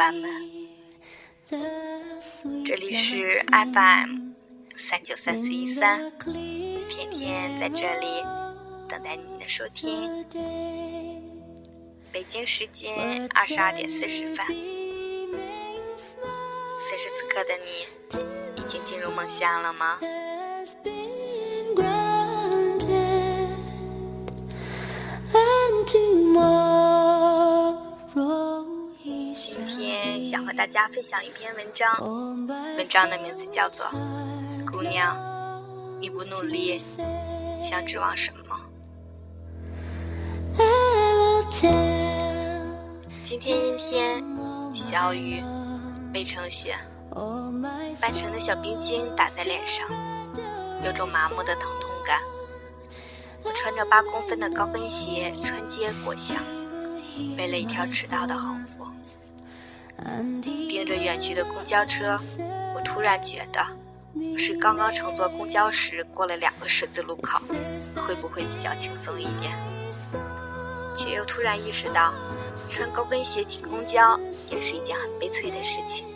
亲爱的小伙伴们，这里是 FM 三九三四一三，天天在这里等待您的收听。北京时间二十二点四十分，此时此刻的你，已经进入梦乡了吗？和大家分享一篇文章，文章的名字叫做《姑娘，你不努力，想指望什么？》今天阴天，小雨，没成雪，半成的小冰晶打在脸上，有种麻木的疼痛感。我穿着八公分的高跟鞋穿街过巷，为了一条迟到的横幅。盯着远去的公交车，我突然觉得，是刚刚乘坐公交时过了两个十字路口，会不会比较轻松一点？却又突然意识到，穿高跟鞋挤公交也是一件很悲催的事情。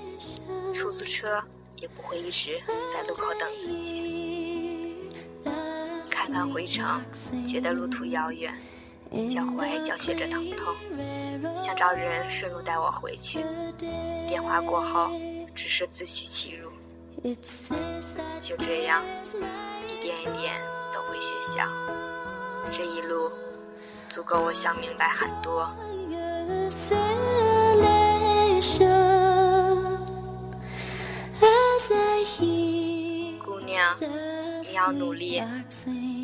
出租车也不会一直在路口等自己。看看回程，觉得路途遥远，脚踝脚血着疼痛，想找人顺路带我回去。电话过后，只是自取其辱。就这样，一点一点走回学校。这一路。足够我想明白很多。姑娘，你要努力。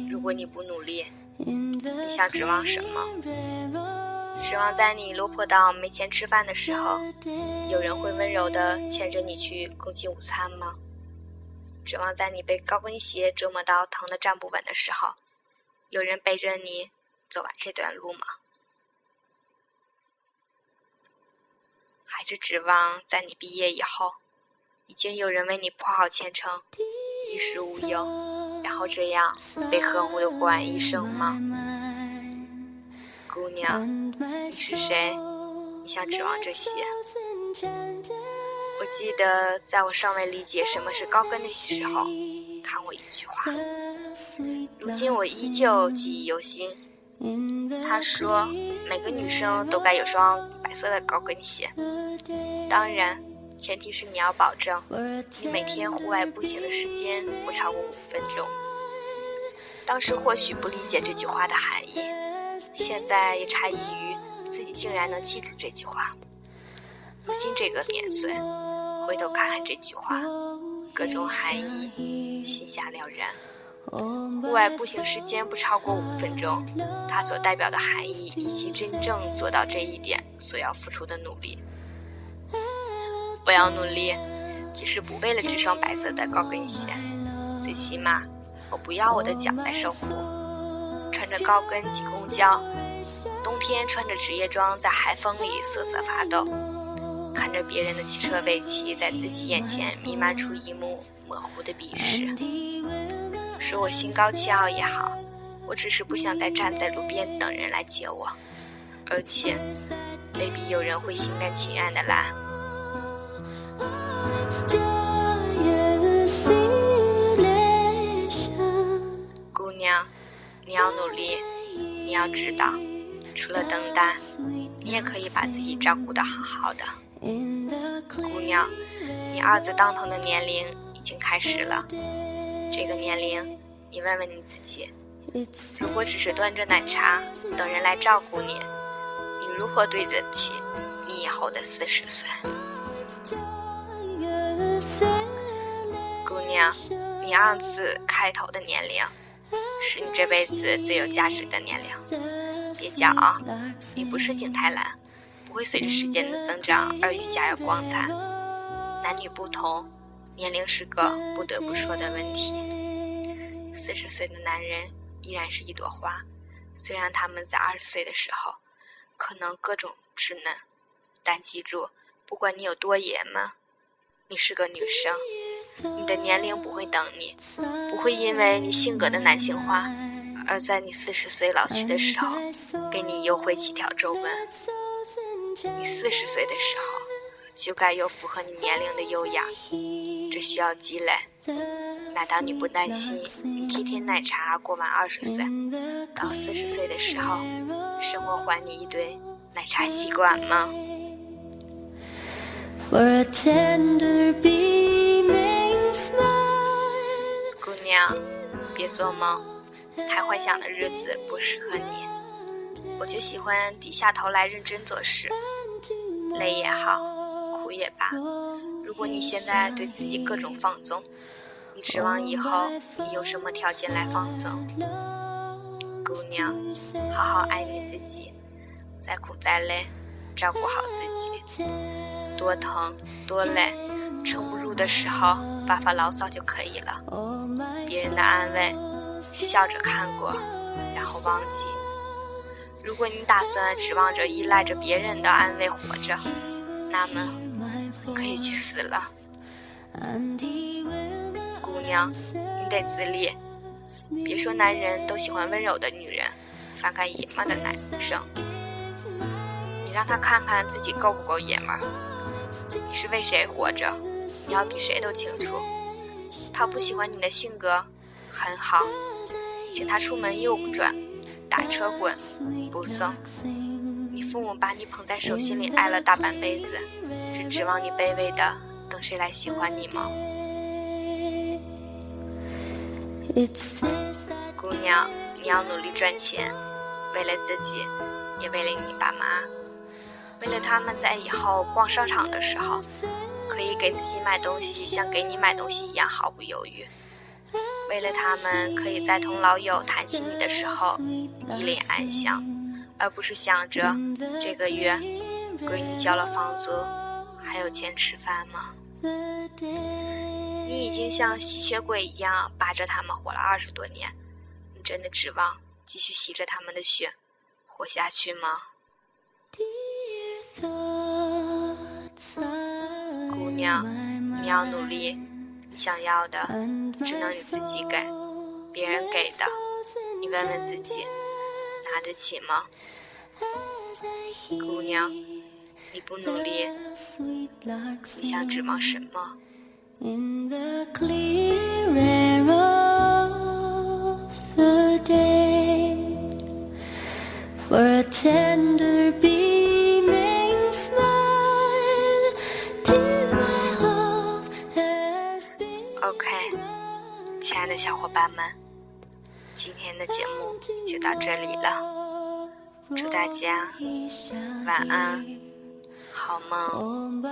如果你不努力，你想指望什么？指望在你落魄到没钱吃饭的时候，有人会温柔地牵着你去共进午餐吗？指望在你被高跟鞋折磨到疼得站不稳的时候，有人背着你？走完这段路吗？还是指望在你毕业以后，已经有人为你铺好前程，衣食无忧，然后这样被呵护的过完一生吗？姑娘，你是谁？你想指望这些？我记得在我尚未理解什么是高跟的时候，看过一句话，如今我依旧记忆犹新。他说：“每个女生都该有双白色的高跟鞋，当然，前提是你要保证你每天户外步行的时间不超过五分钟。”当时或许不理解这句话的含义，现在也诧异于自己竟然能记住这句话。如今这个年岁，回头看看这句话，各种含义，心下了然。户外步行时间不超过五分钟，它所代表的含义以及真正做到这一点所要付出的努力。我要努力，即使不为了这双白色的高跟鞋，最起码我不要我的脚再受苦。穿着高跟挤公交，冬天穿着职业装在海风里瑟瑟发抖，看着别人的汽车尾气在自己眼前弥漫出一幕模糊的鄙视。说我心高气傲也好，我只是不想再站在路边等人来接我，而且未必有人会心甘情愿的来。姑娘，你要努力，你要知道，除了等待，你也可以把自己照顾得好好的。姑娘，你二字当头的年龄已经开始了。这个年龄，你问问你自己，如果只是端着奶茶等人来照顾你，你如何对得起你以后的四十岁？你二字开头的年龄，是你这辈子最有价值的年龄。别骄傲，你不是景泰蓝，不会随着时间的增长而愈加有光彩。男女不同。年龄是个不得不说的问题。四十岁的男人依然是一朵花，虽然他们在二十岁的时候可能各种稚嫩，但记住，不管你有多爷们，你是个女生，你的年龄不会等你，不会因为你性格的男性化而在你四十岁老去的时候给你优惠几条皱纹。你四十岁的时候，就该有符合你年龄的优雅，这需要积累。难道你不担心天天奶茶过完二十岁，到四十岁的时候，生活还你一堆奶茶吸管吗？别做梦，太幻想的日子不适合你。我就喜欢低下头来认真做事，累也好，苦也罢。如果你现在对自己各种放纵，你指望以后你有什么条件来放松？姑娘，好好爱你自己，再苦再累，照顾好自己。多疼多累，撑不住的时候发发牢骚就可以了。别人的安慰，笑着看过，然后忘记。如果你打算指望着依赖着别人的安慰活着，那么你可以去死了。姑娘，你得自立。别说男人都喜欢温柔的女人，反感爷们的男生。你让他看看自己够不够爷们儿。你是为谁活着？你要比谁都清楚。他不喜欢你的性格，很好，请他出门右转，打车滚，不送。你父母把你捧在手心里爱了大半辈子，是指望你卑微的等谁来喜欢你吗？姑娘，你要努力赚钱，为了自己，也为了你爸妈。为了他们在以后逛商场的时候，可以给自己买东西，像给你买东西一样毫不犹豫；为了他们可以在同老友谈起你的时候一脸安详，而不是想着这个月闺女交了房租，还有钱吃饭吗？你已经像吸血鬼一样扒着他们活了二十多年，你真的指望继续吸着他们的血活下去吗？姑娘，你要努力，你想要的只能你自己给，别人给的，你问问自己，拿得起吗？姑娘，你不努力，你想指望什么？爱的小伙伴们，今天的节目就到这里了，祝大家晚安，好梦。